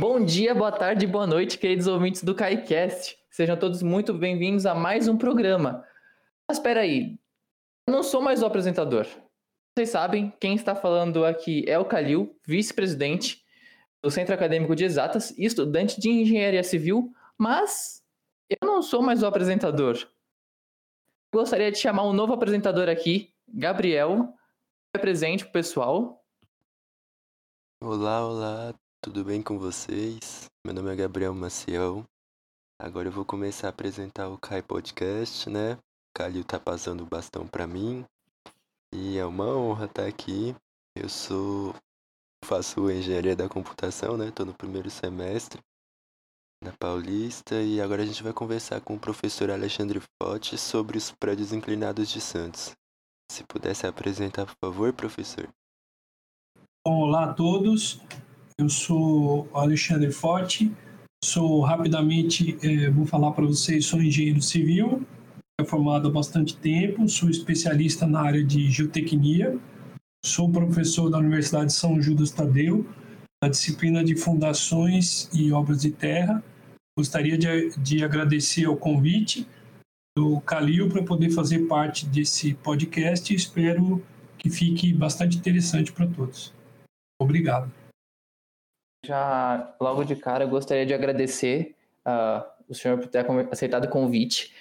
Bom dia, boa tarde, boa noite, queridos ouvintes do KaiCast. Sejam todos muito bem-vindos a mais um programa. Mas espera aí, eu não sou mais o apresentador. Vocês sabem, quem está falando aqui é o Calil, vice-presidente do Centro Acadêmico de Exatas e estudante de Engenharia Civil, mas eu não sou mais o apresentador. Gostaria de chamar um novo apresentador aqui, Gabriel. Presente pro pessoal. Olá, olá, tudo bem com vocês? Meu nome é Gabriel Maciel. Agora eu vou começar a apresentar o Kai Podcast, né? O Calil tá passando o bastão para mim. E é uma honra estar aqui. Eu sou faço engenharia da computação, né? Tô no primeiro semestre na Paulista e agora a gente vai conversar com o professor Alexandre Forte sobre os prédios inclinados de Santos. Se pudesse apresentar, por favor, professor. Olá a todos, eu sou Alexandre Forte, sou rapidamente, eh, vou falar para vocês, sou engenheiro civil, formado há bastante tempo, sou especialista na área de geotecnia, sou professor da Universidade de São Judas Tadeu, na disciplina de fundações e obras de terra. Gostaria de, de agradecer o convite do Calil para poder fazer parte desse podcast espero que fique bastante interessante para todos. Obrigado. Já logo de cara gostaria de agradecer uh, o senhor por ter aceitado o convite.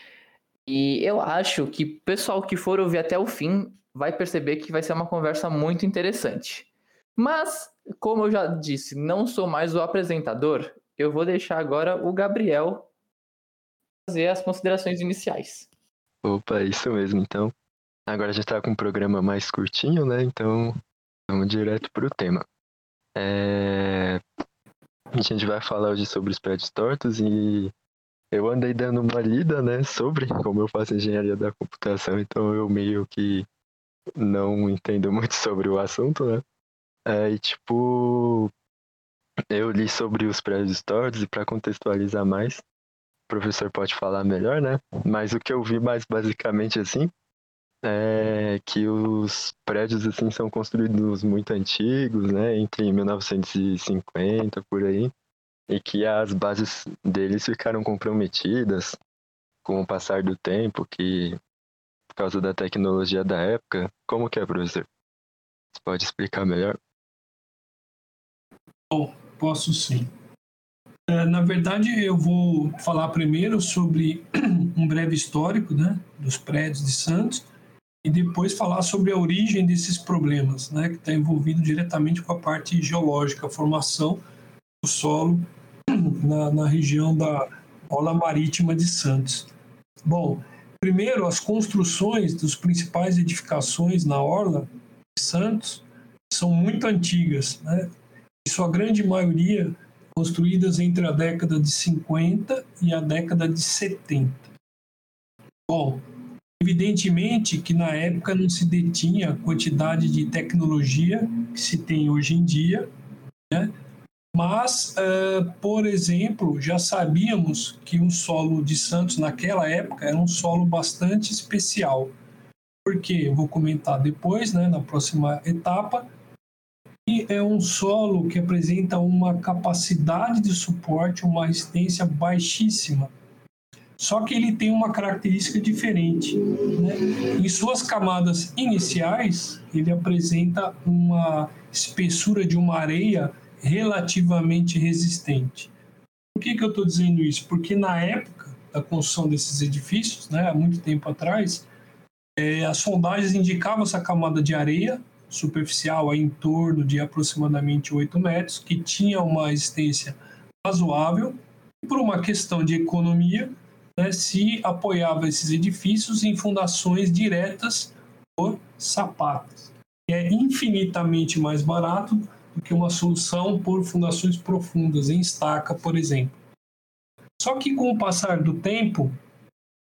E eu acho que o pessoal que for ouvir até o fim vai perceber que vai ser uma conversa muito interessante. Mas, como eu já disse, não sou mais o apresentador, eu vou deixar agora o Gabriel fazer as considerações iniciais. Opa, isso mesmo. Então, agora a gente está com um programa mais curtinho, né? Então, vamos direto para o tema. É... A gente vai falar hoje sobre os prédios tortos e eu andei dando uma lida, né, sobre como eu faço engenharia da computação, então eu meio que não entendo muito sobre o assunto, né? É, e tipo, eu li sobre os prédios tortos e para contextualizar mais, o professor pode falar melhor, né? Mas o que eu vi mais basicamente assim é que os prédios assim são construídos muito antigos, né, entre 1950 por aí e que as bases deles ficaram comprometidas com o passar do tempo, que por causa da tecnologia da época. Como que é, professor? Você pode explicar melhor? Bom, posso sim. É, na verdade, eu vou falar primeiro sobre um breve histórico né, dos prédios de Santos e depois falar sobre a origem desses problemas, né, que está envolvido diretamente com a parte geológica, a formação do solo na, na região da Ola Marítima de Santos. Bom, primeiro, as construções das principais edificações na Orla de Santos são muito antigas, né? E sua grande maioria construídas entre a década de 50 e a década de 70. Bom, evidentemente que na época não se detinha a quantidade de tecnologia que se tem hoje em dia, né? Mas, uh, por exemplo, já sabíamos que um solo de Santos naquela época era um solo bastante especial. Porque vou comentar depois, né, na próxima etapa, e é um solo que apresenta uma capacidade de suporte, uma resistência baixíssima. Só que ele tem uma característica diferente. Né? Em suas camadas iniciais, ele apresenta uma espessura de uma areia relativamente resistente. Por que, que eu estou dizendo isso? Porque na época da construção desses edifícios, né, há muito tempo atrás, é, as sondagens indicavam essa camada de areia superficial em torno de aproximadamente 8 metros, que tinha uma resistência razoável, e por uma questão de economia, né, se apoiava esses edifícios em fundações diretas por sapatas, é infinitamente mais barato do que uma solução por fundações profundas, em estaca, por exemplo. Só que com o passar do tempo,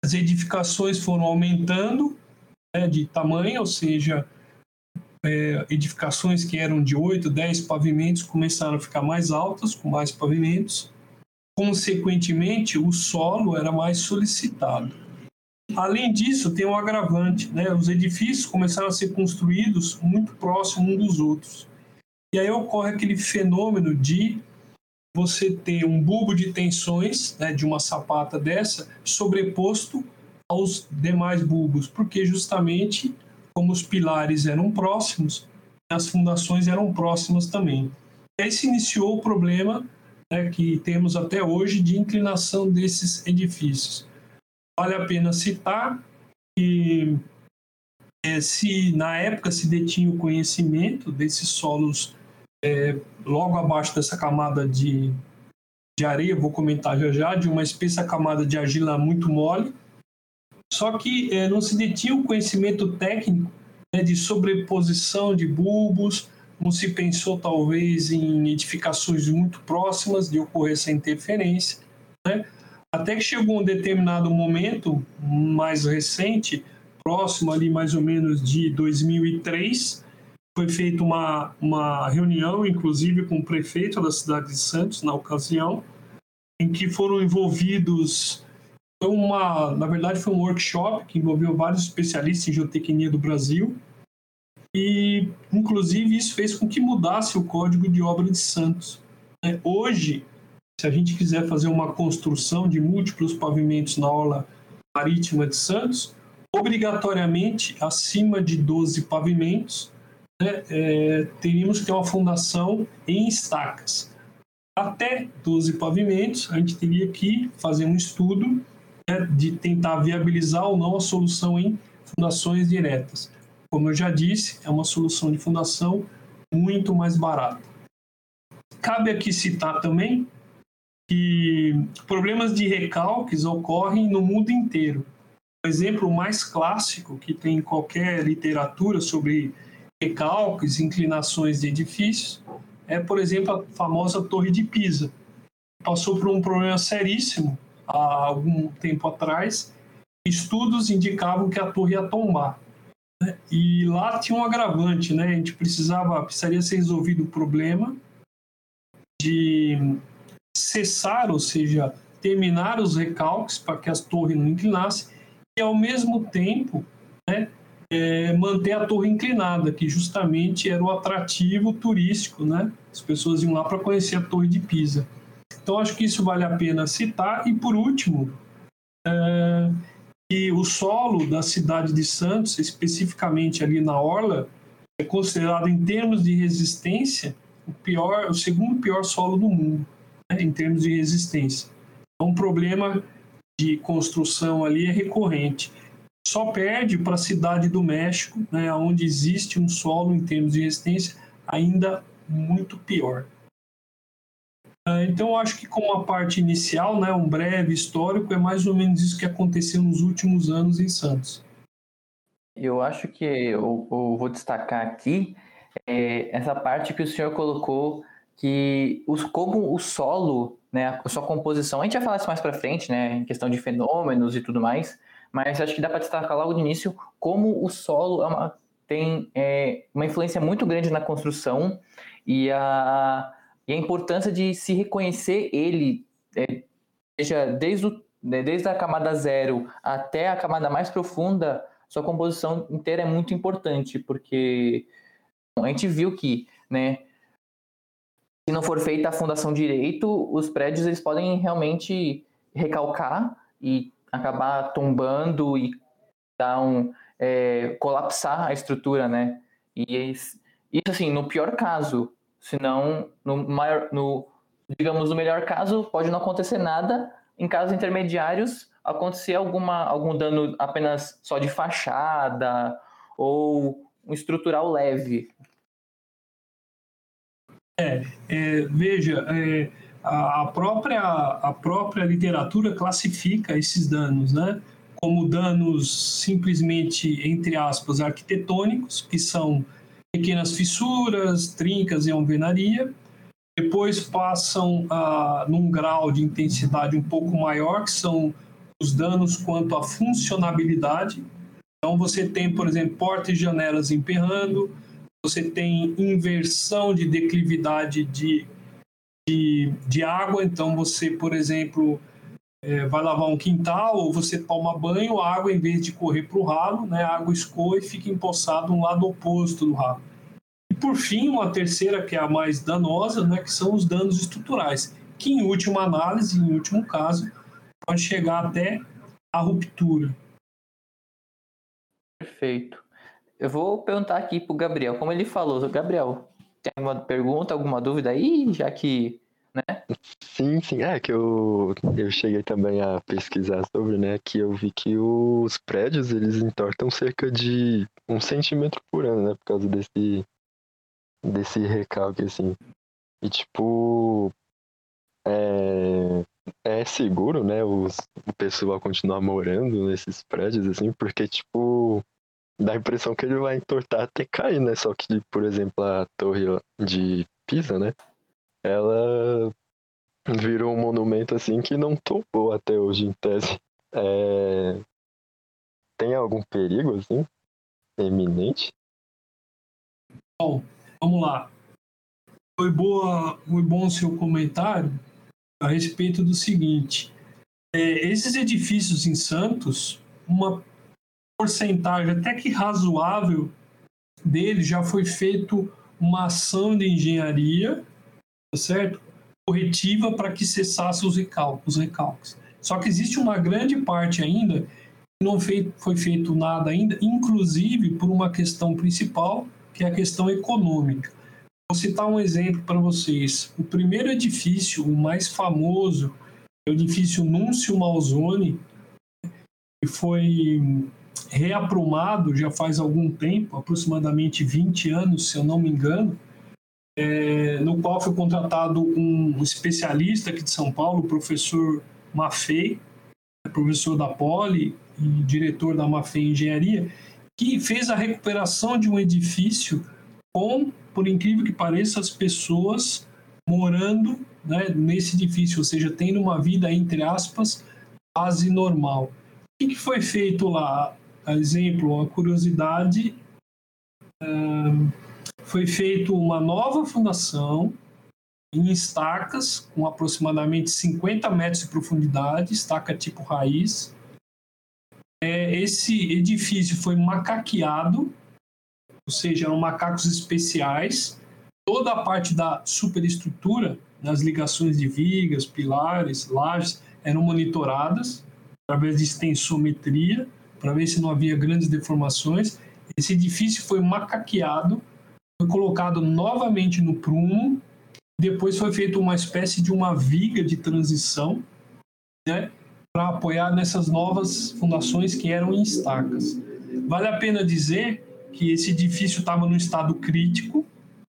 as edificações foram aumentando né, de tamanho, ou seja, é, edificações que eram de 8, 10 pavimentos começaram a ficar mais altas, com mais pavimentos. Consequentemente, o solo era mais solicitado. Além disso, tem um agravante, né? Os edifícios começaram a ser construídos muito próximos uns dos outros. E aí ocorre aquele fenômeno de você ter um bulbo de tensões né, de uma sapata dessa sobreposto aos demais bulbos, porque justamente como os pilares eram próximos, as fundações eram próximas também. E aí se iniciou o problema né, que temos até hoje de inclinação desses edifícios. Vale a pena citar que é, se na época se detinha o conhecimento desses solos é, logo abaixo dessa camada de, de areia, vou comentar já já, de uma espessa camada de argila muito mole, só que é, não se detinha o conhecimento técnico né, de sobreposição de bulbos, não se pensou talvez em edificações muito próximas de ocorrer essa interferência, né? até que chegou um determinado momento mais recente, próximo ali mais ou menos de 2003, foi feita uma, uma reunião, inclusive com o prefeito da cidade de Santos, na ocasião, em que foram envolvidos uma, na verdade, foi um workshop que envolveu vários especialistas em geotecnia do Brasil. E, inclusive, isso fez com que mudasse o código de obra de Santos. É, hoje, se a gente quiser fazer uma construção de múltiplos pavimentos na orla marítima de Santos, obrigatoriamente, acima de 12 pavimentos, né, é, teríamos que ter uma fundação em estacas. Até 12 pavimentos, a gente teria que fazer um estudo né, de tentar viabilizar ou não a solução em fundações diretas. Como eu já disse, é uma solução de fundação muito mais barata. Cabe aqui citar também que problemas de recalques ocorrem no mundo inteiro. O exemplo mais clássico que tem em qualquer literatura sobre recalques, inclinações de edifícios, é, por exemplo, a famosa Torre de Pisa. Passou por um problema seríssimo há algum tempo atrás, estudos indicavam que a torre ia tombar. E lá tinha um agravante, né? A gente precisava, precisaria ser resolvido o problema de cessar, ou seja, terminar os recalques para que a torre não inclinasse e, ao mesmo tempo, né, é, manter a torre inclinada, que justamente era o atrativo turístico, né? As pessoas iam lá para conhecer a Torre de Pisa. Então, acho que isso vale a pena citar. E, por último, é, que o solo da cidade de Santos, especificamente ali na Orla, é considerado, em termos de resistência, o, pior, o segundo pior solo do mundo, né, em termos de resistência. Então, um problema de construção ali é recorrente. Só perde para a cidade do México, né, onde existe um solo, em termos de resistência, ainda muito pior. É, então, eu acho que como a parte inicial, né, um breve histórico, é mais ou menos isso que aconteceu nos últimos anos em Santos. Eu acho que eu, eu vou destacar aqui é, essa parte que o senhor colocou, que os, como o solo, né, a sua composição, a gente vai falar isso mais para frente, né, em questão de fenômenos e tudo mais, mas acho que dá para destacar logo de início como o solo é uma, tem é, uma influência muito grande na construção e a e a importância de se reconhecer ele, é, seja desde, o, né, desde a camada zero até a camada mais profunda, sua composição inteira é muito importante, porque a gente viu que, né, se não for feita a fundação direito, os prédios eles podem realmente recalcar e acabar tombando e dar um, é, colapsar a estrutura, né? E isso, assim, no pior caso, Senão, no maior, no, digamos, no melhor caso, pode não acontecer nada. Em casos intermediários, acontecer alguma, algum dano apenas só de fachada ou um estrutural leve. É, é veja, é, a, própria, a própria literatura classifica esses danos, né? Como danos simplesmente, entre aspas, arquitetônicos, que são pequenas fissuras, trincas e alvenaria. Depois passam a num grau de intensidade um pouco maior, que são os danos quanto à funcionabilidade. Então, você tem, por exemplo, portas e janelas emperrando, você tem inversão de declividade de, de, de água. Então, você, por exemplo, é, vai lavar um quintal ou você toma banho, a água, em vez de correr para o ralo, né, a água escoa e fica empoçada no lado oposto do ralo. E por fim, uma terceira que é a mais danosa, né, que são os danos estruturais, que, em última análise, em último caso, pode chegar até a ruptura. Perfeito. Eu vou perguntar aqui para o Gabriel, como ele falou. Gabriel, tem alguma pergunta, alguma dúvida aí, já que, né? Sim, sim. É que eu, eu cheguei também a pesquisar sobre, né, que eu vi que os prédios, eles entortam cerca de um centímetro por ano, né, por causa desse, desse recalque, assim. E, tipo, é, é seguro, né, os, o pessoal continuar morando nesses prédios, assim, porque, tipo, dá a impressão que ele vai entortar até cair, né? Só que, por exemplo, a torre de Pisa, né? Ela virou um monumento assim que não tombou até hoje, em tese. É... Tem algum perigo, assim, eminente? Bom, vamos lá. Foi, boa, foi bom seu comentário a respeito do seguinte. É, esses edifícios em Santos, uma porcentagem até que razoável dele já foi feito uma ação de engenharia, certo? Corretiva para que cessasse os recalques, os recalques. Só que existe uma grande parte ainda que não foi feito nada ainda, inclusive por uma questão principal, que é a questão econômica. Vou citar um exemplo para vocês. O primeiro edifício, o mais famoso, é o edifício Núncio Malzone, que foi reaprumado já faz algum tempo, aproximadamente 20 anos, se eu não me engano, é, no qual foi contratado um especialista aqui de São Paulo, o professor Maffei, professor da Poli e diretor da Maffei Engenharia, que fez a recuperação de um edifício com, por incrível que pareça, as pessoas morando né, nesse edifício, ou seja, tendo uma vida, entre aspas, quase normal. O que foi feito lá? exemplo, uma curiosidade, foi feita uma nova fundação em estacas com aproximadamente 50 metros de profundidade, estaca tipo raiz. É, esse edifício foi macaqueado, ou seja, eram macacos especiais. Toda a parte da superestrutura, nas ligações de vigas, pilares, lajes, eram monitoradas através de extensometria para ver se não havia grandes deformações. Esse edifício foi macaqueado, foi colocado novamente no prumo, depois foi feita uma espécie de uma viga de transição, né, para apoiar nessas novas fundações que eram em estacas. Vale a pena dizer que esse edifício estava no estado crítico.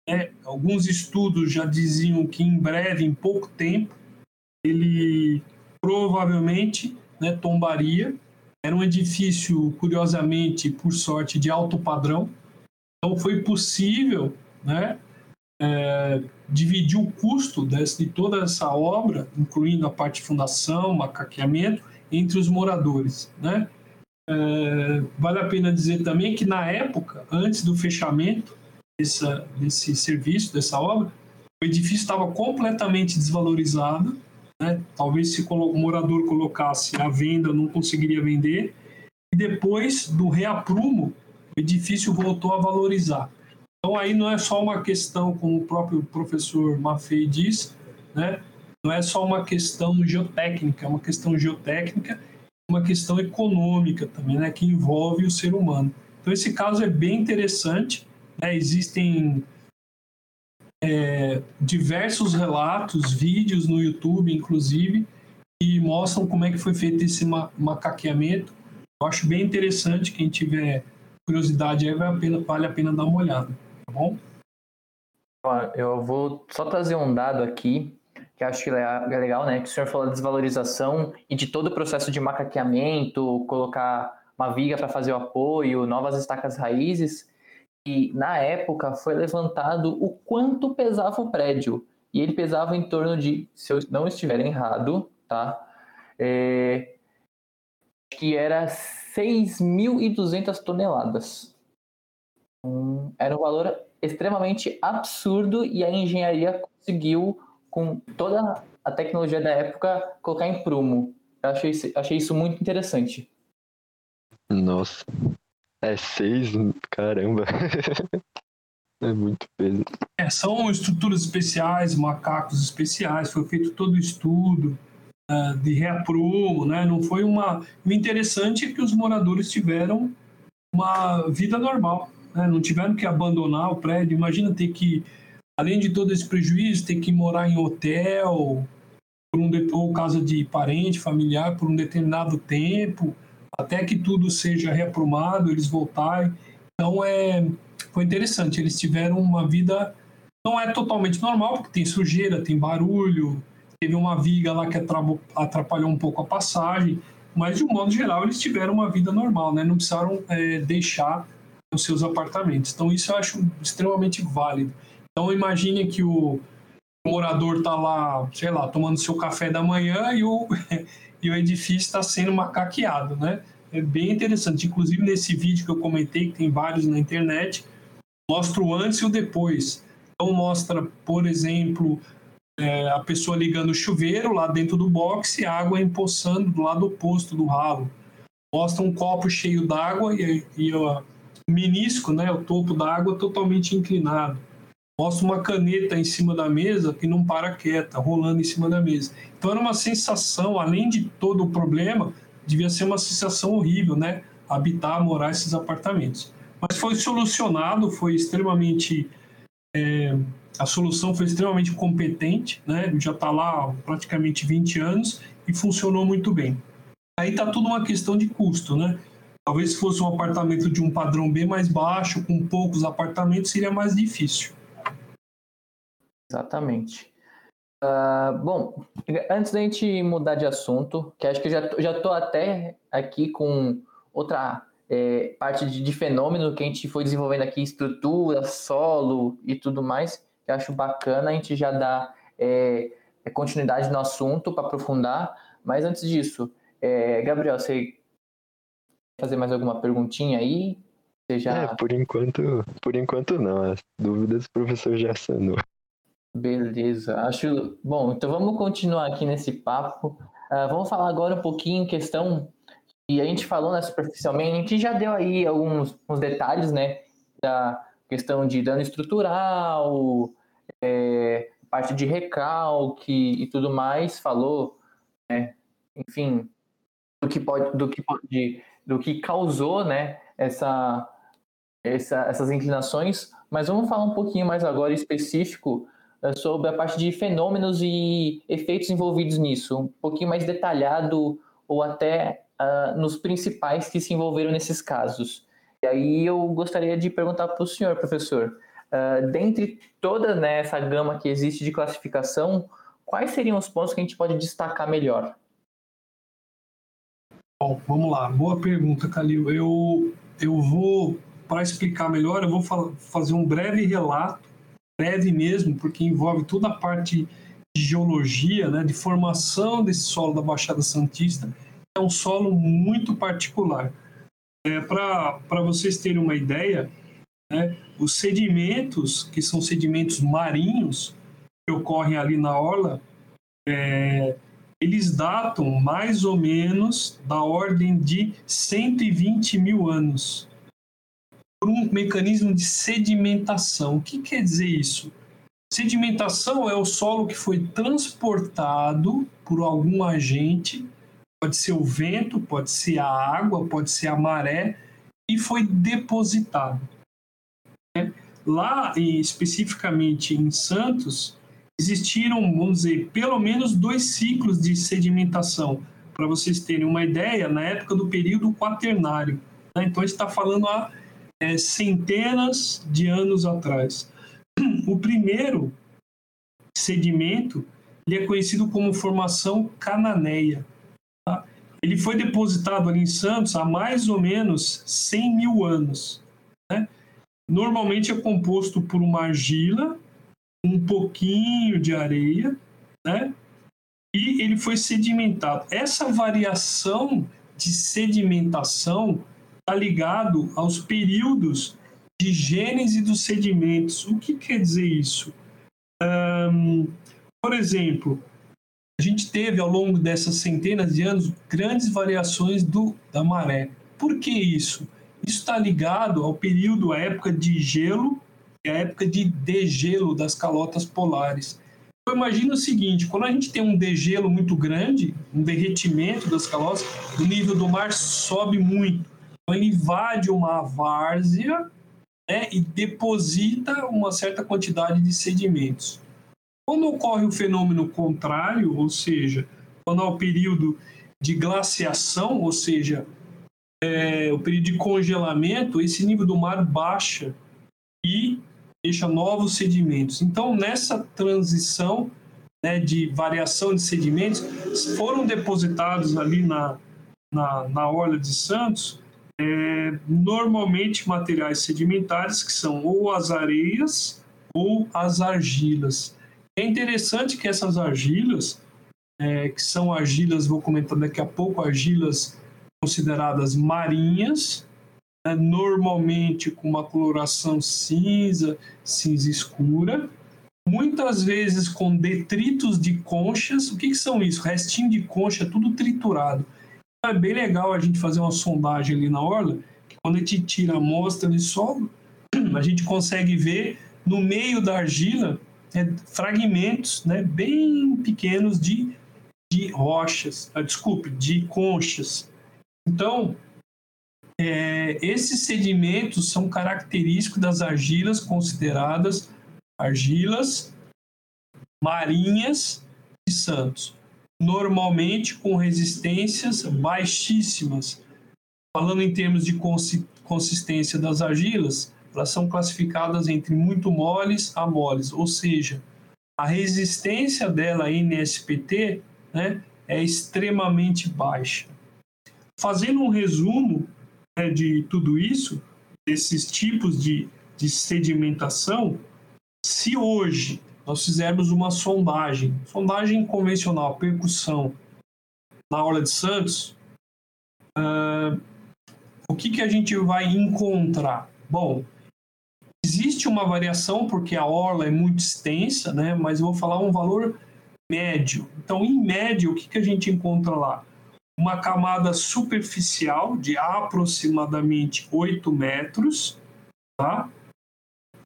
Né? Alguns estudos já diziam que em breve, em pouco tempo, ele provavelmente né, tombaria. Era um edifício, curiosamente, por sorte, de alto padrão. Então foi possível né, é, dividir o custo desse, de toda essa obra, incluindo a parte de fundação, macaqueamento, entre os moradores. Né? É, vale a pena dizer também que na época, antes do fechamento dessa, desse serviço, dessa obra, o edifício estava completamente desvalorizado né? Talvez se o morador colocasse à venda, não conseguiria vender. E depois do reaprumo, o edifício voltou a valorizar. Então aí não é só uma questão, como o próprio professor Maffei diz, né? não é só uma questão geotécnica, é uma questão geotécnica, uma questão econômica também, né? que envolve o ser humano. Então esse caso é bem interessante. Né? Existem é, diversos relatos, vídeos no YouTube, inclusive, que mostram como é que foi feito esse ma macaqueamento. Eu acho bem interessante, quem tiver curiosidade aí vale a pena, vale a pena dar uma olhada, tá bom? Eu vou só trazer um dado aqui, que acho que é legal, né? Que o senhor falou da desvalorização e de todo o processo de macaqueamento, colocar uma viga para fazer o apoio, novas estacas raízes. E na época foi levantado o quanto pesava o prédio. E ele pesava em torno de, se eu não estiver errado, tá? É, que era 6.200 toneladas. Um, era um valor extremamente absurdo e a engenharia conseguiu, com toda a tecnologia da época, colocar em prumo. Eu achei, achei isso muito interessante. Nossa. É seis, caramba. É muito peso. É, são estruturas especiais, macacos especiais, foi feito todo o estudo de reaprumo, né? Não foi uma. O interessante é que os moradores tiveram uma vida normal, né? Não tiveram que abandonar o prédio. Imagina ter que, além de todo esse prejuízo, ter que morar em hotel, por um ou casa de parente, familiar, por um determinado tempo, até que tudo seja reaprumado, eles voltarem. Então é foi interessante. Eles tiveram uma vida não é totalmente normal, porque tem sujeira, tem barulho, teve uma viga lá que atrapalhou um pouco a passagem, mas de um modo geral eles tiveram uma vida normal, né? Não precisaram é, deixar os seus apartamentos. Então isso eu acho extremamente válido. Então imagine que o morador está lá, sei lá, tomando seu café da manhã e o, e o edifício está sendo macaqueado, né? É bem interessante. Inclusive nesse vídeo que eu comentei, que tem vários na internet, mostra o antes e o depois. Então mostra, por exemplo, é, a pessoa ligando o chuveiro lá dentro do box e a água empoçando do lado oposto do ralo. Mostra um copo cheio d'água e, e o menisco, né, o topo da água totalmente inclinado. Mostra uma caneta em cima da mesa que não para quieta, rolando em cima da mesa. Então era uma sensação, além de todo o problema, devia ser uma sensação horrível, né? Habitar, morar esses apartamentos. Mas foi solucionado, foi extremamente. É, a solução foi extremamente competente, né? já está lá há praticamente 20 anos e funcionou muito bem. Aí está tudo uma questão de custo, né? Talvez se fosse um apartamento de um padrão bem mais baixo, com poucos apartamentos, seria mais difícil. Exatamente. Uh, bom, antes da gente mudar de assunto, que acho que já, já até aqui com outra é, parte de, de, fenômeno que a gente foi desenvolvendo aqui, estrutura, solo e tudo mais, eu acho bacana, a gente já dá é, é continuidade no assunto para aprofundar. Mas antes disso, é, Gabriel, você quer fazer mais alguma perguntinha aí? Você já... É, por enquanto, por enquanto não. As dúvidas o professor já sanou. Beleza, acho bom. Então vamos continuar aqui nesse papo. Uh, vamos falar agora um pouquinho em questão e a gente falou né, superficialmente, a gente já deu aí alguns detalhes, né, da questão de dano estrutural, é, parte de recalque e tudo mais, falou, né, enfim, do que pode, do que pode, do que causou, né, essa, essa, essas inclinações, mas vamos falar um pouquinho mais agora específico é, sobre a parte de fenômenos e efeitos envolvidos nisso, um pouquinho mais detalhado ou até uh, nos principais que se envolveram nesses casos. E aí eu gostaria de perguntar para o senhor, professor, uh, dentre toda né, essa gama que existe de classificação, quais seriam os pontos que a gente pode destacar melhor? Bom, vamos lá. Boa pergunta, Calil. Eu, eu vou, para explicar melhor, eu vou fazer um breve relato, breve mesmo, porque envolve toda a parte de geologia, né, de formação desse solo da Baixada Santista é um solo muito particular. É, Para vocês terem uma ideia, né, os sedimentos, que são sedimentos marinhos, que ocorrem ali na orla, é, eles datam mais ou menos da ordem de 120 mil anos por um mecanismo de sedimentação. O que quer dizer isso? Sedimentação é o solo que foi transportado por algum agente pode ser o vento, pode ser a água, pode ser a maré, e foi depositado. Né? Lá, especificamente em Santos, existiram, vamos dizer, pelo menos dois ciclos de sedimentação. Para vocês terem uma ideia, na época do período quaternário. Né? Então, está falando há é, centenas de anos atrás. O primeiro sedimento ele é conhecido como formação cananeia. Ele foi depositado ali em Santos há mais ou menos 100 mil anos. Né? Normalmente é composto por uma argila, um pouquinho de areia, né? e ele foi sedimentado. Essa variação de sedimentação está ligado aos períodos de gênese dos sedimentos. O que quer dizer isso? Um, por exemplo, a gente teve ao longo dessas centenas de anos grandes variações do, da maré. Por que isso? Isso está ligado ao período, à época de gelo é a época de degelo das calotas polares. Então, imagina o seguinte: quando a gente tem um degelo muito grande, um derretimento das calotas, o nível do mar sobe muito. Então, ele invade uma várzea né, e deposita uma certa quantidade de sedimentos. Quando ocorre o fenômeno contrário, ou seja, quando há o período de glaciação, ou seja, é, o período de congelamento, esse nível do mar baixa e deixa novos sedimentos. Então, nessa transição né, de variação de sedimentos, foram depositados ali na, na, na Orla de Santos é, normalmente materiais sedimentares que são ou as areias ou as argilas. É interessante que essas argilas, é, que são argilas, vou comentar daqui a pouco, argilas consideradas marinhas, né, normalmente com uma coloração cinza, cinza escura, muitas vezes com detritos de conchas. O que, que são isso? Restinho de concha, tudo triturado. É bem legal a gente fazer uma sondagem ali na orla, que quando a gente tira a amostra de solo, a gente consegue ver no meio da argila é, fragmentos né, bem pequenos de, de rochas, ah, desculpe, de conchas. Então, é, esses sedimentos são característicos das argilas consideradas argilas marinhas de Santos, normalmente com resistências baixíssimas. Falando em termos de consistência das argilas, elas são classificadas entre muito moles a moles, ou seja, a resistência dela NSPT né, é extremamente baixa. Fazendo um resumo né, de tudo isso, desses tipos de, de sedimentação, se hoje nós fizermos uma sondagem, sondagem convencional, percussão, na Orla de Santos, uh, o que, que a gente vai encontrar? Bom, Existe uma variação porque a orla é muito extensa, né? mas eu vou falar um valor médio. Então, em média, o que, que a gente encontra lá? Uma camada superficial de aproximadamente 8 metros, tá?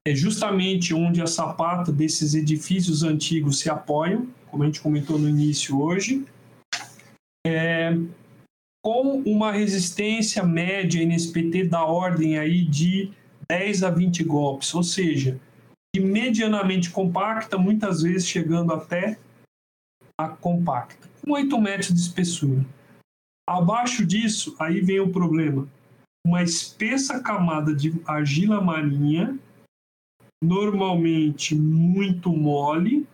É justamente onde a sapata desses edifícios antigos se apoiam, como a gente comentou no início hoje. É, com uma resistência média NSPT da ordem aí de 10 a 20 golpes, ou seja, de medianamente compacta, muitas vezes chegando até a compacta, com 8 metros de espessura. Abaixo disso, aí vem o problema. Uma espessa camada de argila marinha, normalmente muito mole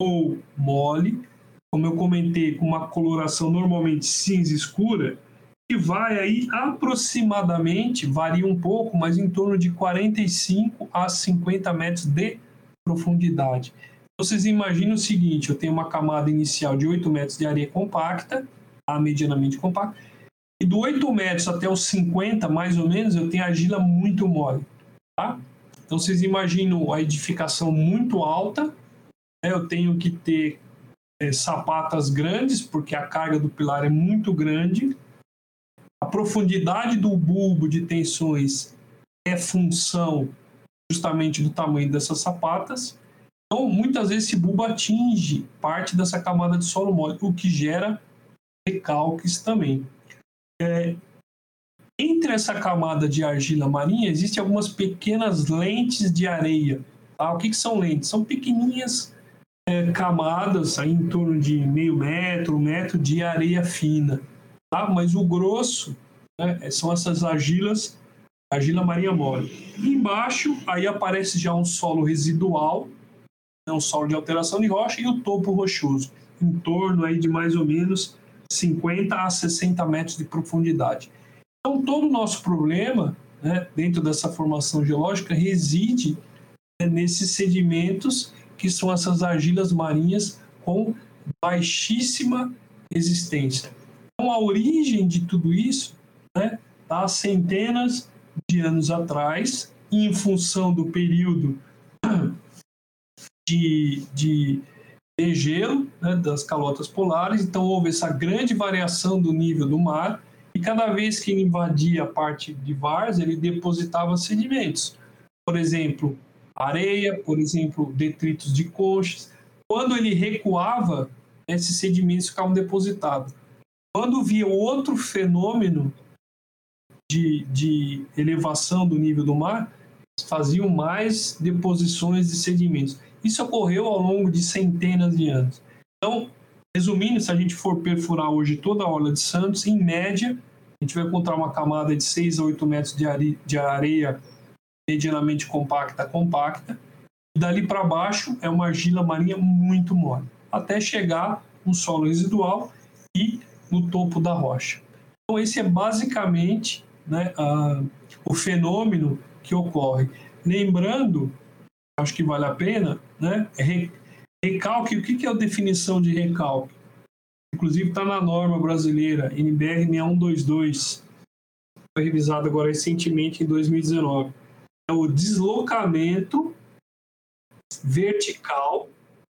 ou mole, como eu comentei, com uma coloração normalmente cinza escura, que vai aí aproximadamente, varia um pouco, mas em torno de 45 a 50 metros de profundidade. Vocês imaginam o seguinte: eu tenho uma camada inicial de 8 metros de areia compacta, a medianamente compacta, e do 8 metros até os 50, mais ou menos, eu tenho argila muito mole. Tá? Então vocês imaginam a edificação muito alta, né? eu tenho que ter é, sapatas grandes, porque a carga do pilar é muito grande profundidade do bulbo de tensões é função justamente do tamanho dessas sapatas. Então, muitas vezes esse bulbo atinge parte dessa camada de solo mole, o que gera recalques também. É, entre essa camada de argila marinha, existem algumas pequenas lentes de areia. Tá? O que, que são lentes? São pequenininhas é, camadas, aí, em torno de meio metro, um metro de areia fina tá? mas o grosso né, são essas argilas, argila marinha mole. embaixo, aí aparece já um solo residual, né, um solo de alteração de rocha, e o topo rochoso, em torno aí de mais ou menos 50 a 60 metros de profundidade. Então, todo o nosso problema, né, dentro dessa formação geológica, reside né, nesses sedimentos que são essas argilas marinhas com baixíssima resistência. Então, a origem de tudo isso né, está há centenas de anos atrás, em função do período de, de degelo né, das calotas polares. Então, houve essa grande variação do nível do mar, e cada vez que ele invadia a parte de várzea, ele depositava sedimentos. Por exemplo, areia, por exemplo, detritos de conchas. Quando ele recuava, esses sedimentos ficavam depositados. Quando via outro fenômeno de, de elevação do nível do mar, faziam mais deposições de sedimentos. Isso ocorreu ao longo de centenas de anos. Então, resumindo, se a gente for perfurar hoje toda a Orla de Santos, em média, a gente vai encontrar uma camada de 6 a 8 metros de areia, de areia medianamente compacta, compacta. E dali para baixo é uma argila marinha muito mole, até chegar no solo residual e no topo da rocha. Então, esse é basicamente né, a, o fenômeno que ocorre. Lembrando, acho que vale a pena, né, recalque, o que é a definição de recalque? Inclusive está na norma brasileira, NBR 6122, foi revisado agora recentemente em 2019. É o deslocamento vertical,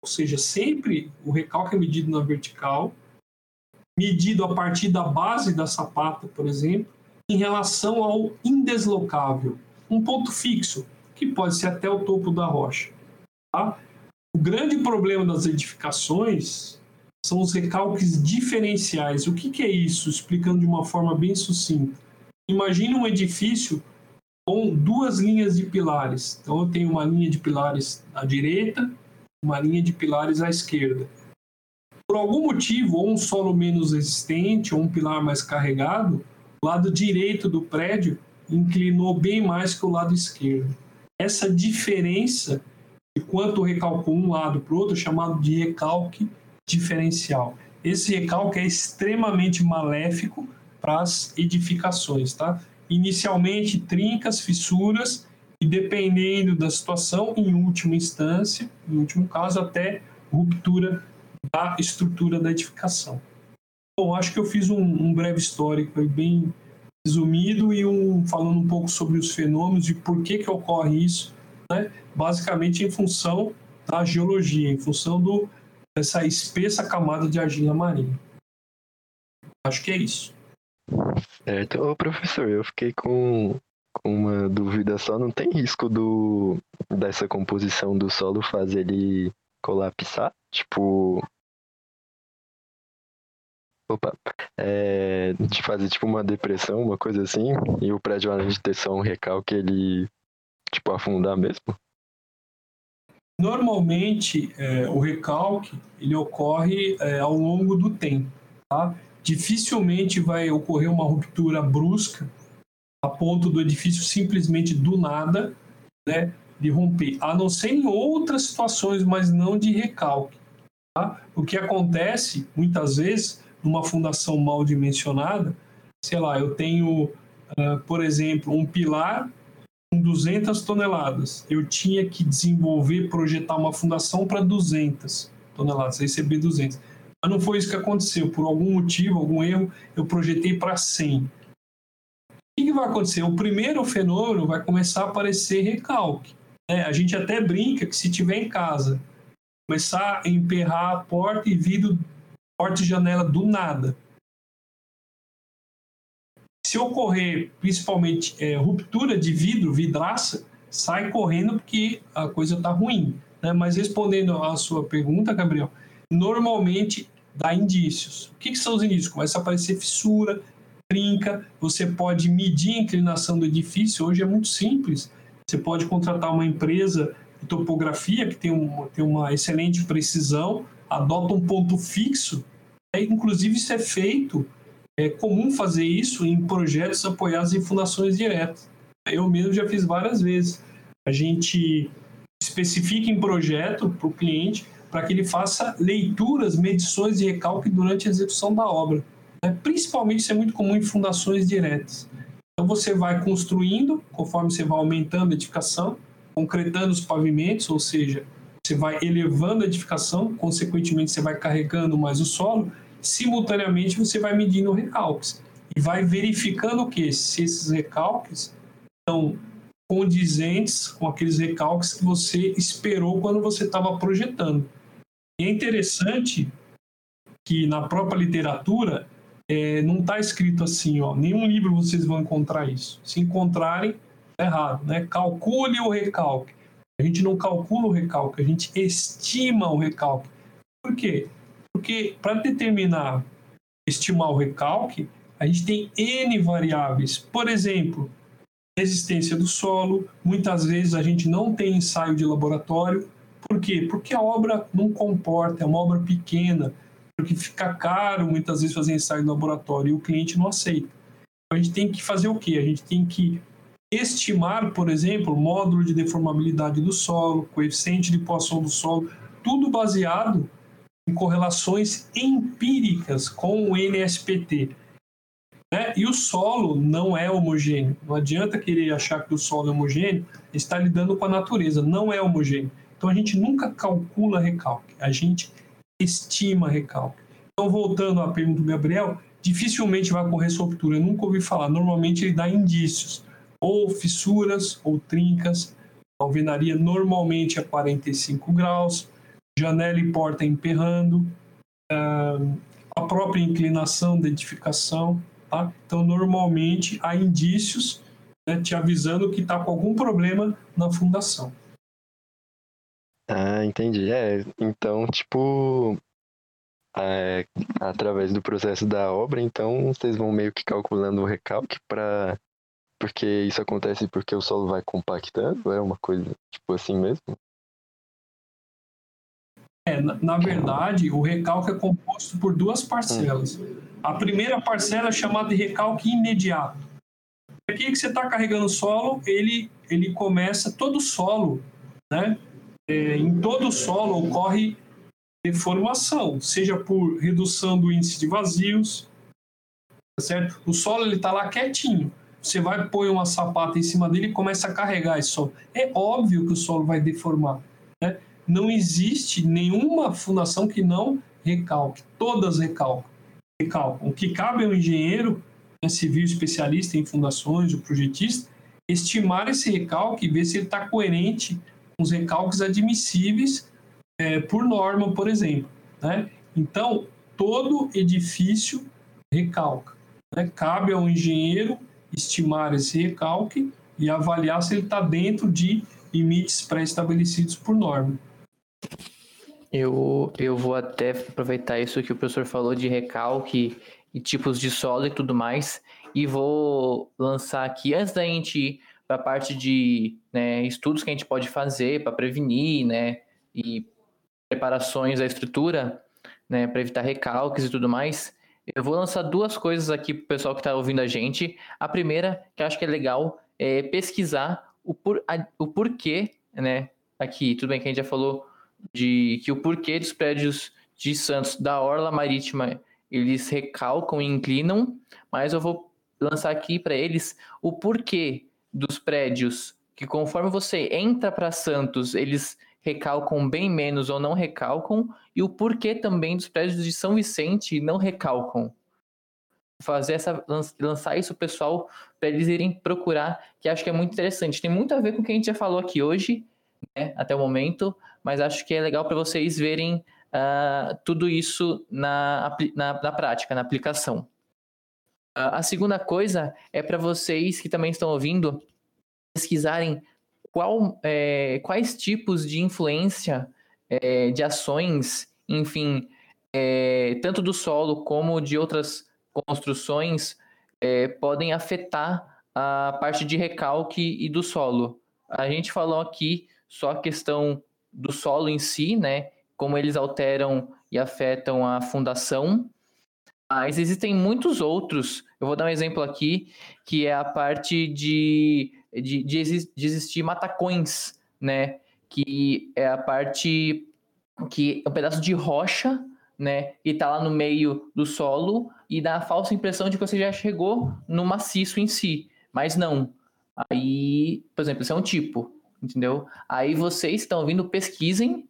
ou seja, sempre o recalque é medido na vertical, medido a partir da base da sapata, por exemplo, em relação ao indeslocável, um ponto fixo, que pode ser até o topo da rocha. Tá? O grande problema das edificações são os recalques diferenciais. O que, que é isso? Explicando de uma forma bem sucinta. Imagine um edifício com duas linhas de pilares. Então, eu tenho uma linha de pilares à direita, uma linha de pilares à esquerda. Por algum motivo, ou um solo menos resistente, ou um pilar mais carregado, o lado direito do prédio inclinou bem mais que o lado esquerdo. Essa diferença de quanto recalcou um lado para o outro é chamado de recalque diferencial. Esse recalque é extremamente maléfico para as edificações, tá? Inicialmente trincas, fissuras e dependendo da situação, em última instância, em último caso até ruptura da estrutura da edificação. Bom, acho que eu fiz um, um breve histórico bem resumido e um, falando um pouco sobre os fenômenos e por que, que ocorre isso, né? basicamente em função da geologia, em função do, dessa espessa camada de argila marinha. Acho que é isso. Certo. Ô, professor, eu fiquei com, com uma dúvida só. Não tem risco do, dessa composição do solo fazer ele colapsar? Tipo, Opa. É, de fazer tipo uma depressão, uma coisa assim, e o prédio além de ter só um recalque, ele tipo afundar mesmo? Normalmente é, o recalque ele ocorre é, ao longo do tempo, tá? Dificilmente vai ocorrer uma ruptura brusca a ponto do edifício simplesmente do nada, né, de romper, a não ser em outras situações, mas não de recalque. Tá? O que acontece muitas vezes numa fundação mal dimensionada, sei lá, eu tenho, uh, por exemplo, um pilar com 200 toneladas. Eu tinha que desenvolver, projetar uma fundação para 200 toneladas, receber 200. Mas não foi isso que aconteceu. Por algum motivo, algum erro, eu projetei para 100. O que, vai acontecer? O primeiro fenômeno vai começar a aparecer recalque. Né? A gente até brinca que se tiver em casa, começar a emperrar a porta e vidro porta e janela do nada. Se ocorrer, principalmente, é, ruptura de vidro, vidraça, sai correndo porque a coisa está ruim. Né? Mas respondendo à sua pergunta, Gabriel, normalmente dá indícios. O que, que são os indícios? Começa a aparecer fissura, trinca, você pode medir a inclinação do edifício, hoje é muito simples. Você pode contratar uma empresa de topografia que tem, um, tem uma excelente precisão, adota um ponto fixo, é, inclusive isso é feito, é comum fazer isso em projetos apoiados em fundações diretas. Eu mesmo já fiz várias vezes. A gente especifica em projeto para o cliente para que ele faça leituras, medições e recalque durante a execução da obra. Né? Principalmente isso é muito comum em fundações diretas. Então você vai construindo, conforme você vai aumentando a edificação, concretando os pavimentos, ou seja, você vai elevando a edificação, consequentemente você vai carregando mais o solo, simultaneamente você vai medindo recalques e vai verificando o que se esses recalques estão condizentes com aqueles recalques que você esperou quando você estava projetando. E é interessante que na própria literatura é, não está escrito assim, ó, nenhum livro vocês vão encontrar isso. Se encontrarem, é errado, né? Calcule o recalque A gente não calcula o recalque, a gente estima o recalque. Por quê? Porque para determinar, estimar o recalque, a gente tem N variáveis. Por exemplo, resistência do solo. Muitas vezes a gente não tem ensaio de laboratório. Por quê? Porque a obra não comporta, é uma obra pequena, porque fica caro muitas vezes fazer ensaio de laboratório e o cliente não aceita. Então, a gente tem que fazer o quê? A gente tem que estimar, por exemplo, módulo de deformabilidade do solo, coeficiente de poação do solo, tudo baseado em correlações empíricas com o NSPT. Né? E o solo não é homogêneo. Não adianta querer achar que o solo é homogêneo, está lidando com a natureza, não é homogêneo. Então a gente nunca calcula recalque, a gente estima recalque. Então, voltando à pergunta do Gabriel, dificilmente vai ocorrer ruptura. Eu nunca ouvi falar. Normalmente ele dá indícios ou fissuras ou trincas. A alvenaria normalmente é 45 graus, janela e porta emperrando, a própria inclinação da edificação. Tá? Então, normalmente há indícios né, te avisando que está com algum problema na fundação. Ah, entendi. É, então, tipo, é, através do processo da obra, então vocês vão meio que calculando o recalque para porque isso acontece porque o solo vai compactando? É uma coisa tipo assim mesmo? É, na, verdade, o recalque é composto por duas parcelas. A primeira parcela é chamada de recalque imediato. Aqui que você está carregando o solo, ele, ele começa, todo o solo, né? É, em todo o solo ocorre deformação, seja por redução do índice de vazios, tá certo? O solo ele está lá quietinho, você vai pôr uma sapata em cima dele e começa a carregar esse solo. É óbvio que o solo vai deformar. Né? Não existe nenhuma fundação que não recalque. Todas recalcam. recalcam. O que cabe ao engenheiro né, civil especialista em fundações, o projetista, estimar esse recalque e ver se ele está coerente os recalques admissíveis é, por norma, por exemplo. Né? Então, todo edifício recalca. Né? Cabe ao engenheiro estimar esse recalque e avaliar se ele está dentro de limites pré-estabelecidos por norma. Eu, eu vou até aproveitar isso que o professor falou de recalque e tipos de solo e tudo mais, e vou lançar aqui, antes da gente ir para a parte de né, estudos que a gente pode fazer para prevenir, né, e preparações da estrutura, né, para evitar recalques e tudo mais, eu vou lançar duas coisas aqui para o pessoal que está ouvindo a gente. A primeira, que eu acho que é legal, é pesquisar o, por, a, o porquê, né? Aqui, tudo bem que a gente já falou de que o porquê dos prédios de Santos da Orla Marítima eles recalcam e inclinam, mas eu vou lançar aqui para eles o porquê dos prédios que conforme você entra para Santos, eles recalcam bem menos ou não recalcam, e o porquê também dos prédios de São Vicente não recalcam. Fazer essa, lançar isso pessoal para eles irem procurar, que acho que é muito interessante. Tem muito a ver com o que a gente já falou aqui hoje, né, até o momento, mas acho que é legal para vocês verem uh, tudo isso na, na, na, prática, na aplicação. Uh, a segunda coisa é para vocês que também estão ouvindo pesquisarem qual, é, quais tipos de influência é, de ações, enfim, é, tanto do solo como de outras construções, é, podem afetar a parte de recalque e do solo. A gente falou aqui só a questão do solo em si, né? Como eles alteram e afetam a fundação. Mas existem muitos outros. Eu vou dar um exemplo aqui, que é a parte de de, de, existir matacões, né? Que é a parte que é um pedaço de rocha, né? E tá lá no meio do solo e dá a falsa impressão de que você já chegou no maciço em si. Mas não. Aí, por exemplo, esse é um tipo, entendeu? Aí vocês estão vindo, pesquisem,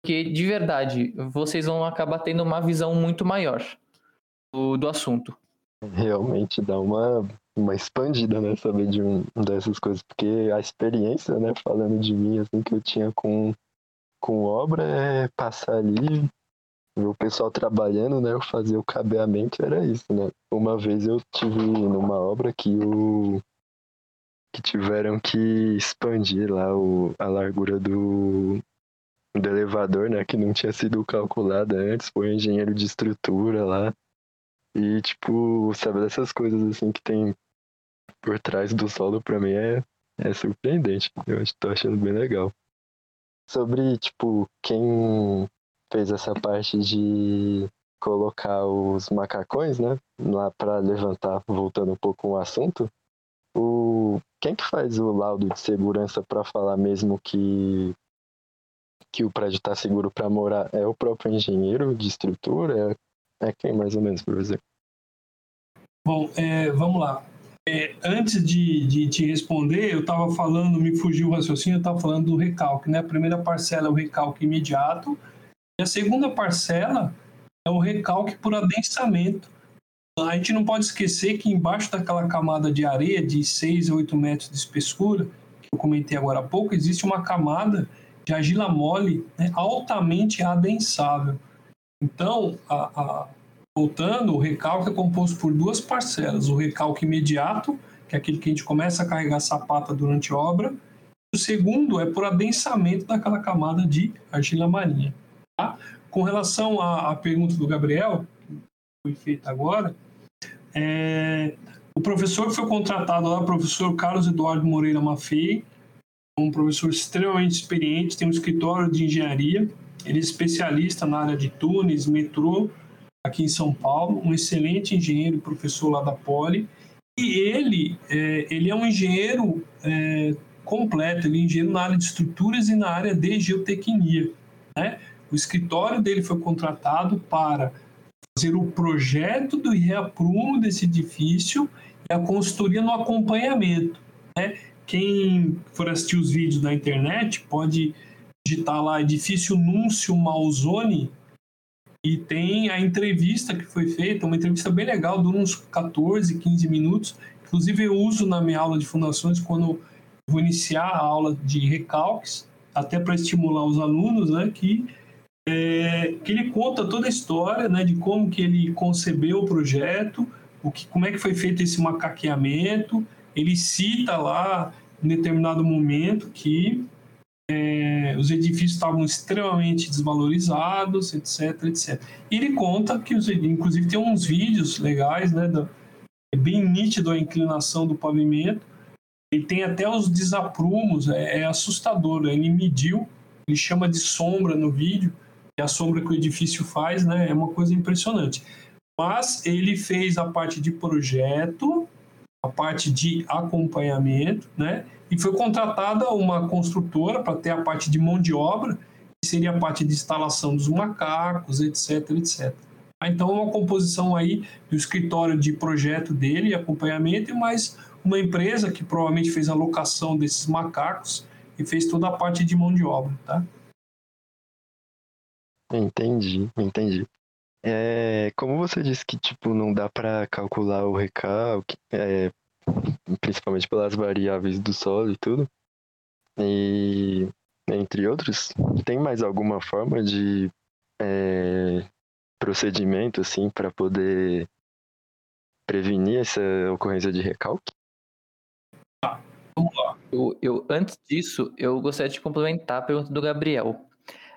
porque de verdade, vocês vão acabar tendo uma visão muito maior do, do assunto. Realmente dá uma uma expandida, né? Saber de um dessas coisas, porque a experiência, né? Falando de mim, assim, que eu tinha com, com obra é passar ali, ver o pessoal trabalhando, né? Eu fazer o cabeamento, era isso, né? Uma vez eu tive numa obra que o, que tiveram que expandir lá o, a largura do, do elevador, né? Que não tinha sido calculada antes, foi um engenheiro de estrutura lá. E, tipo, sabe, dessas coisas assim que tem por trás do solo, pra mim é, é surpreendente. Eu tô achando bem legal. Sobre, tipo, quem fez essa parte de colocar os macacões, né? Lá para levantar, voltando um pouco o assunto. O quem que faz o laudo de segurança para falar mesmo que que o prédio está seguro para morar é o próprio engenheiro de estrutura? É, é quem mais ou menos, exemplo? Bom, é, vamos lá. É, antes de, de, te responder, eu estava falando, me fugiu o raciocínio, eu estava falando do recalque. Né? A primeira parcela é o recalque imediato, e a segunda parcela é o recalque por adensamento. A gente não pode esquecer que embaixo daquela camada de areia de 6 a 8 metros de espessura, que eu comentei agora há pouco, existe uma camada de argila mole né, altamente adensável. Então, a, a, voltando, o recalque é composto por duas parcelas: o recalque imediato, que é aquele que a gente começa a carregar sapata durante a obra, o segundo é por adensamento daquela camada de argila marinha. Tá? Com relação à, à pergunta do Gabriel, que foi feita agora, é, o professor que foi contratado lá, o professor Carlos Eduardo Moreira Maffei, um professor extremamente experiente, tem um escritório de engenharia, ele é especialista na área de túneis, metrô, aqui em São Paulo, um excelente engenheiro, professor lá da Poli, e ele, é, ele é um engenheiro é, completo, ele é engenheiro na área de estruturas e na área de geotecnia, né? O escritório dele foi contratado para fazer o projeto do reaprumo desse edifício e a consultoria no acompanhamento. Né? Quem for assistir os vídeos na internet pode digitar lá edifício Núncio Malzone e tem a entrevista que foi feita, uma entrevista bem legal, dura uns 14, 15 minutos. Inclusive eu uso na minha aula de fundações quando vou iniciar a aula de recalques, até para estimular os alunos, né, que é, que ele conta toda a história né, de como que ele concebeu o projeto, o que, como é que foi feito esse macaqueamento. Ele cita lá, em determinado momento, que é, os edifícios estavam extremamente desvalorizados, etc, etc. Ele conta que, os, inclusive, tem uns vídeos legais, né, é bem nítido a inclinação do pavimento. Ele tem até os desaprumos, é, é assustador. Né? Ele mediu, ele chama de sombra no vídeo, e a sombra que o edifício faz, né, é uma coisa impressionante. Mas ele fez a parte de projeto, a parte de acompanhamento, né, e foi contratada uma construtora para ter a parte de mão de obra, que seria a parte de instalação dos macacos, etc, etc. Ah, então, uma composição aí do escritório de projeto dele e acompanhamento, mais uma empresa que provavelmente fez a locação desses macacos e fez toda a parte de mão de obra, tá? Entendi, entendi. É, como você disse que tipo não dá para calcular o recalque, é, principalmente pelas variáveis do solo e tudo, e entre outros, tem mais alguma forma de é, procedimento assim para poder prevenir essa ocorrência de recalque? Vamos lá. Eu, eu, antes disso, eu gostaria de complementar a pergunta do Gabriel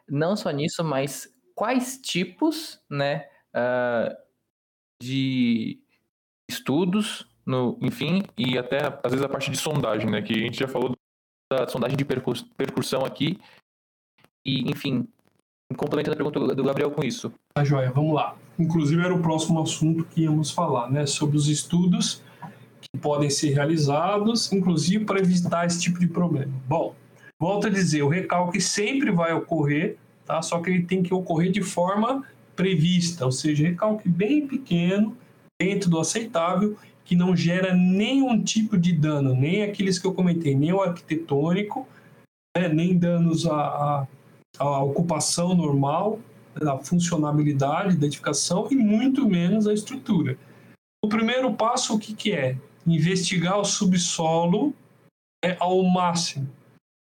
não só nisso, mas quais tipos, né, uh, de estudos, no, enfim, e até às vezes a parte de sondagem, né, que a gente já falou da sondagem de percussão aqui, e enfim, complementando a pergunta do Gabriel com isso. Tá joia, vamos lá. Inclusive era o próximo assunto que íamos falar, né, sobre os estudos que podem ser realizados, inclusive para evitar esse tipo de problema. Bom, Volto a dizer, o recalque sempre vai ocorrer, tá? só que ele tem que ocorrer de forma prevista, ou seja, recalque bem pequeno, dentro do aceitável, que não gera nenhum tipo de dano, nem aqueles que eu comentei, nem o arquitetônico, né? nem danos à, à, à ocupação normal, funcionabilidade da edificação e muito menos à estrutura. O primeiro passo, o que, que é? Investigar o subsolo é, ao máximo.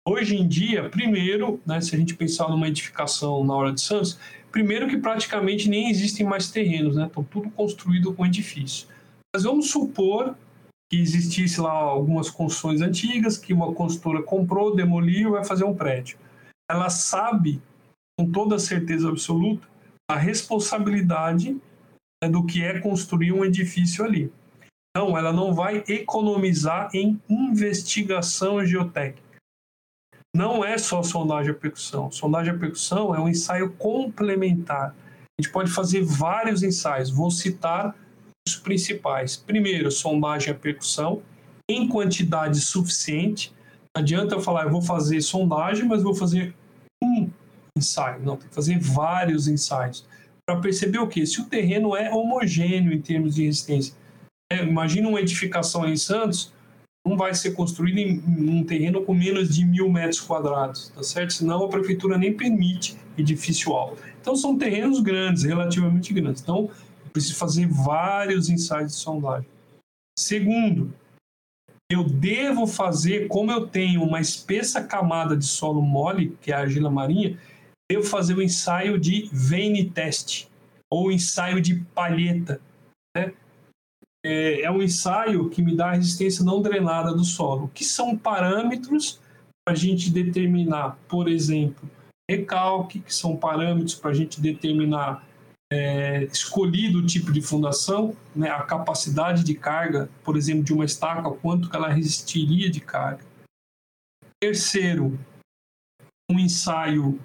Hoje em dia, primeiro, né, se a gente pensar numa edificação na hora de Santos, primeiro que praticamente nem existem mais terrenos, né? Estão tudo construído com edifício. Mas vamos supor que existisse lá algumas construções antigas, que uma construtora comprou, demoliu vai fazer um prédio. Ela sabe, com toda certeza absoluta, a responsabilidade né, do que é construir um edifício ali. Então, ela não vai economizar em investigação geotécnica. Não é só sondagem a percussão. Sondagem a percussão é um ensaio complementar. A gente pode fazer vários ensaios. Vou citar os principais. Primeiro, sondagem a percussão em quantidade suficiente. Não adianta eu falar, eu vou fazer sondagem, mas vou fazer um ensaio. Não, tem que fazer vários ensaios. Para perceber o que? Se o terreno é homogêneo em termos de resistência. É, imagina uma edificação em Santos, não vai ser construída em um terreno com menos de mil metros quadrados, tá certo? Senão a prefeitura nem permite edifício alto. Então são terrenos grandes, relativamente grandes. Então preciso fazer vários ensaios de sondagem. Segundo, eu devo fazer, como eu tenho uma espessa camada de solo mole, que é a argila marinha, devo fazer o um ensaio de vein test ou ensaio de palheta. Né? É, é um ensaio que me dá a resistência não drenada do solo, que são parâmetros para a gente determinar, por exemplo, recalque, que são parâmetros para a gente determinar é, escolhido o tipo de fundação, né, a capacidade de carga, por exemplo, de uma estaca, quanto que ela resistiria de carga. Terceiro, um ensaio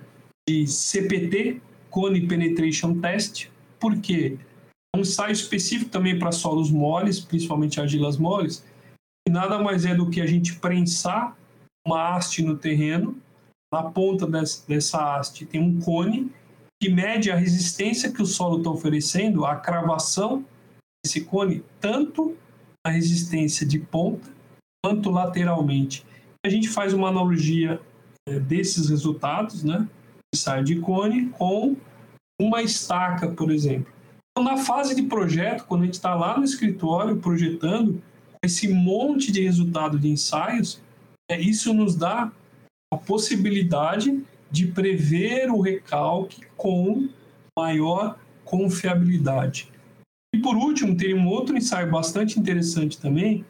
de CPT, Cone Penetration Test, por quê? Um ensaio específico também para solos moles, principalmente argilas moles, e nada mais é do que a gente prensar uma haste no terreno, na ponta dessa haste tem um cone que mede a resistência que o solo está oferecendo, a cravação desse cone, tanto a resistência de ponta quanto lateralmente. A gente faz uma analogia é, desses resultados, né, ensaio de cone, com uma estaca, por exemplo. Então, na fase de projeto, quando a gente está lá no escritório projetando, esse monte de resultado de ensaios, é, isso nos dá a possibilidade de prever o recalque com maior confiabilidade. E por último, tem um outro ensaio bastante interessante também,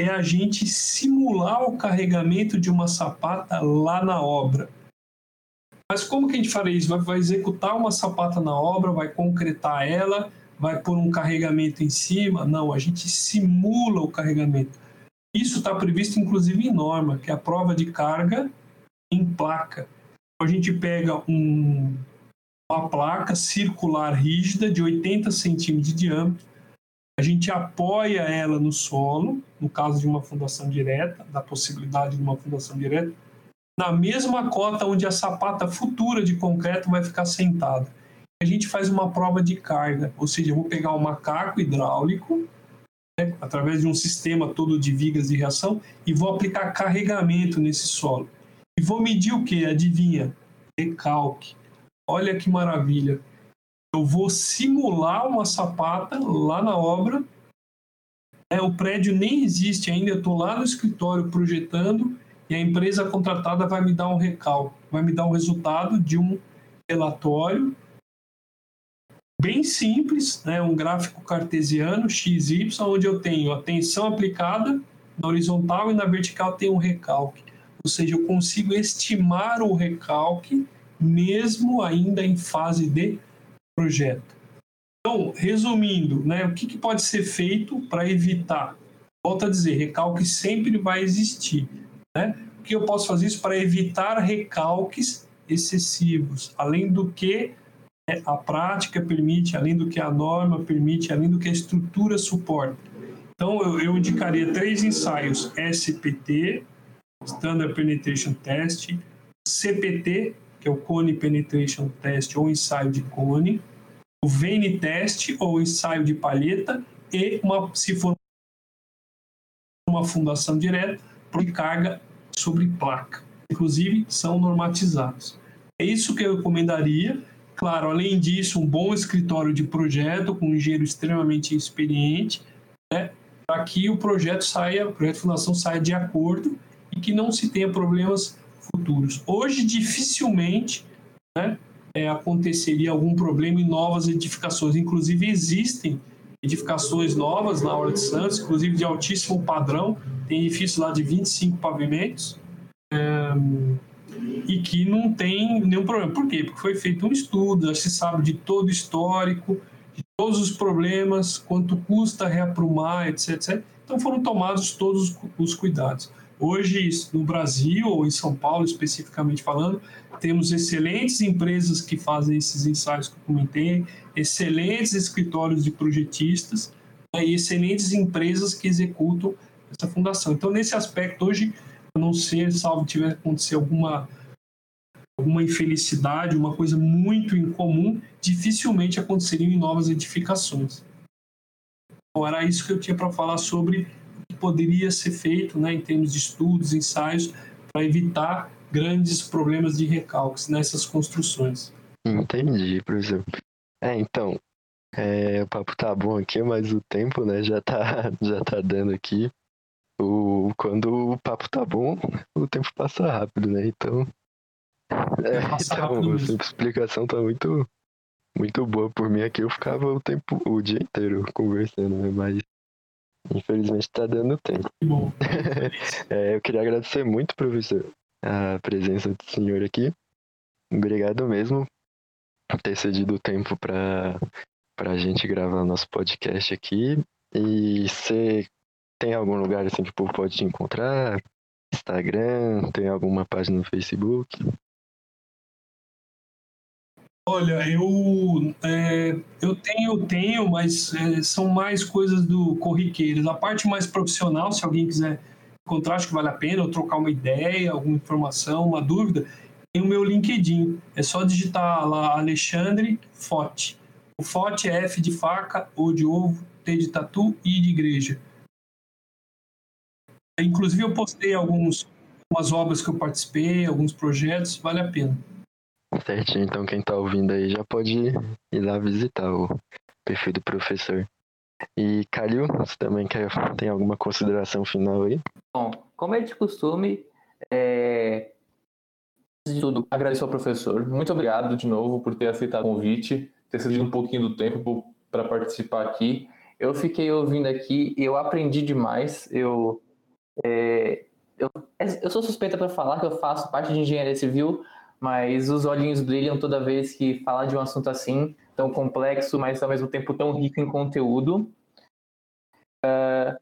é a gente simular o carregamento de uma sapata lá na obra. Mas como que a gente faria isso? Vai, vai executar uma sapata na obra, vai concretar ela, vai pôr um carregamento em cima? Não, a gente simula o carregamento. Isso está previsto inclusive em norma, que é a prova de carga em placa a gente pega um, uma placa circular rígida de 80 centímetros de diâmetro, a gente apoia ela no solo, no caso de uma fundação direta, da possibilidade de uma fundação direta, na mesma cota onde a sapata futura de concreto vai ficar sentada. A gente faz uma prova de carga, ou seja, eu vou pegar um macaco hidráulico, né, através de um sistema todo de vigas de reação, e vou aplicar carregamento nesse solo. E vou medir o que? Adivinha? Recalque. Olha que maravilha. Eu vou simular uma sapata lá na obra. É, o prédio nem existe ainda, eu estou lá no escritório projetando e a empresa contratada vai me dar um recalque, vai me dar um resultado de um relatório bem simples, né, um gráfico cartesiano XY, onde eu tenho a tensão aplicada na horizontal e na vertical tem um recalque ou seja, eu consigo estimar o recalque mesmo ainda em fase de projeto. Então, resumindo, né, o que, que pode ser feito para evitar? Volto a dizer, recalque sempre vai existir. Né? O que eu posso fazer isso para evitar recalques excessivos, além do que né, a prática permite, além do que a norma permite, além do que a estrutura suporta. Então, eu, eu indicaria três ensaios SPT, Standard Penetration Test, CPT, que é o Cone Penetration Test ou ensaio de cone, o Vein Test ou ensaio de palheta e, uma, se for uma fundação direta, de carga sobre placa. Inclusive, são normatizados. É isso que eu recomendaria. Claro, além disso, um bom escritório de projeto com um engenheiro extremamente experiente, né, para que o projeto saia, o projeto de fundação saia de acordo e que não se tenha problemas futuros. Hoje, dificilmente né, é, aconteceria algum problema em novas edificações. Inclusive, existem edificações novas na Hora de Santos, inclusive de altíssimo padrão, tem edifícios lá de 25 pavimentos, é, e que não tem nenhum problema. Por quê? Porque foi feito um estudo, já se sabe de todo o histórico, de todos os problemas, quanto custa reaprumar, etc, etc. Então foram tomados todos os cuidados. Hoje, no Brasil, ou em São Paulo especificamente falando, temos excelentes empresas que fazem esses ensaios que eu comentei, excelentes escritórios de projetistas né, e excelentes empresas que executam essa fundação. Então, nesse aspecto, hoje, a não ser, salvo tiver acontecer alguma alguma infelicidade, uma coisa muito incomum, dificilmente aconteceria em novas edificações. Então, era isso que eu tinha para falar sobre poderia ser feito né, em termos de estudos, ensaios, para evitar grandes problemas de recalques nessas construções. Entendi, professor. É, então, é, o papo tá bom aqui, mas o tempo, né, já tá, já tá dando aqui. O, quando o papo tá bom, o tempo passa rápido, né? Então, é, então a explicação tá muito, muito boa por mim aqui. Eu ficava o tempo, o dia inteiro conversando, né? Mas infelizmente tá dando tempo. Bom. é, eu queria agradecer muito, professor, a presença do senhor aqui. Obrigado mesmo por ter cedido o tempo para a gente gravar nosso podcast aqui. E você tem algum lugar assim que o povo pode te encontrar? Instagram? Tem alguma página no Facebook? Olha, eu, é, eu tenho, tenho, mas é, são mais coisas do corriqueiras. A parte mais profissional, se alguém quiser encontrar, acho que vale a pena, ou trocar uma ideia, alguma informação, uma dúvida, tem o meu LinkedIn. É só digitar lá Alexandre Fote. O Fote é F de faca, O de ovo, T de tatu e de igreja. Inclusive eu postei alguns, algumas obras que eu participei, alguns projetos, vale a pena. Certinho, então quem tá ouvindo aí já pode ir lá visitar o perfil do professor. E Calil, você também quer, tem alguma consideração final aí? Bom, como é de costume, é... de tudo, agradecer ao professor. Muito obrigado de novo por ter aceitado o convite, ter cedido um pouquinho do tempo para participar aqui. Eu fiquei ouvindo aqui e eu aprendi demais. Eu, é... eu, eu sou suspeita para falar que eu faço parte de engenharia civil, mas os olhinhos brilham toda vez que fala de um assunto assim, tão complexo, mas ao mesmo tempo tão rico em conteúdo. Uh,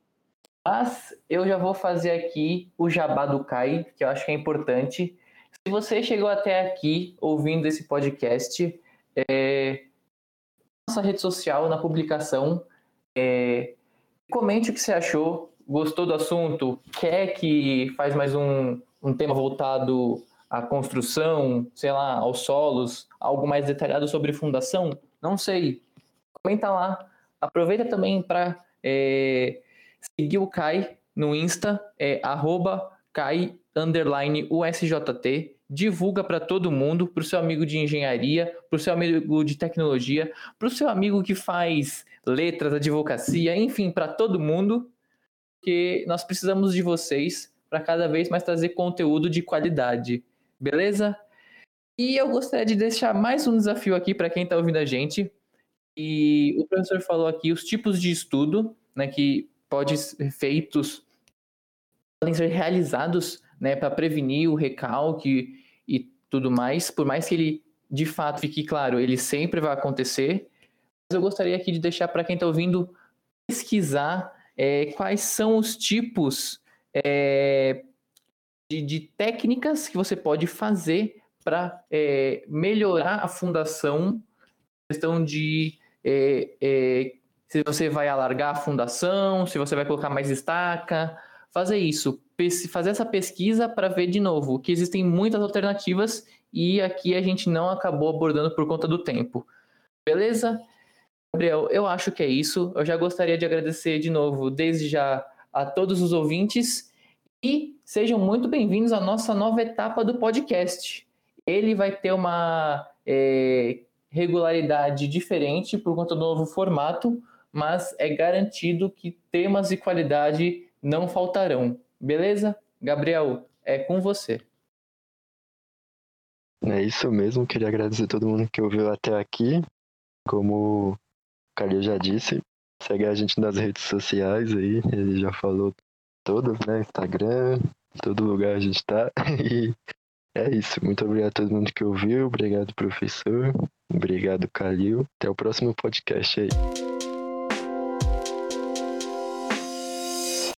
mas eu já vou fazer aqui o jabá do Kai, que eu acho que é importante. Se você chegou até aqui ouvindo esse podcast, é, nossa rede social, na publicação, é, comente o que você achou, gostou do assunto, quer que faz mais um, um tema voltado a construção, sei lá, aos solos, algo mais detalhado sobre fundação? Não sei. Comenta lá. Aproveita também para é, seguir o Kai no Insta, é arroba Kai USJT. Divulga para todo mundo, para o seu amigo de engenharia, para o seu amigo de tecnologia, para o seu amigo que faz letras, advocacia, enfim, para todo mundo, que nós precisamos de vocês para cada vez mais trazer conteúdo de qualidade beleza? E eu gostaria de deixar mais um desafio aqui para quem está ouvindo a gente. E o professor falou aqui os tipos de estudo, né, que podem ser feitos, podem ser realizados, né, para prevenir o recalque e tudo mais. Por mais que ele, de fato, fique claro, ele sempre vai acontecer. Mas eu gostaria aqui de deixar para quem está ouvindo pesquisar é, quais são os tipos é, de, de técnicas que você pode fazer para é, melhorar a fundação, questão de é, é, se você vai alargar a fundação, se você vai colocar mais estaca, fazer isso, fazer essa pesquisa para ver de novo que existem muitas alternativas e aqui a gente não acabou abordando por conta do tempo. Beleza? Gabriel, eu acho que é isso. Eu já gostaria de agradecer de novo, desde já, a todos os ouvintes e sejam muito bem-vindos à nossa nova etapa do podcast. Ele vai ter uma é, regularidade diferente por conta do novo formato, mas é garantido que temas e qualidade não faltarão. Beleza? Gabriel, é com você. É isso mesmo, queria agradecer a todo mundo que ouviu até aqui. Como o Calil já disse, Segue a gente nas redes sociais aí, ele já falou todas, né? Instagram, todo lugar a gente tá. E é isso. Muito obrigado a todo mundo que ouviu. Obrigado, professor. Obrigado, Calil. Até o próximo podcast aí.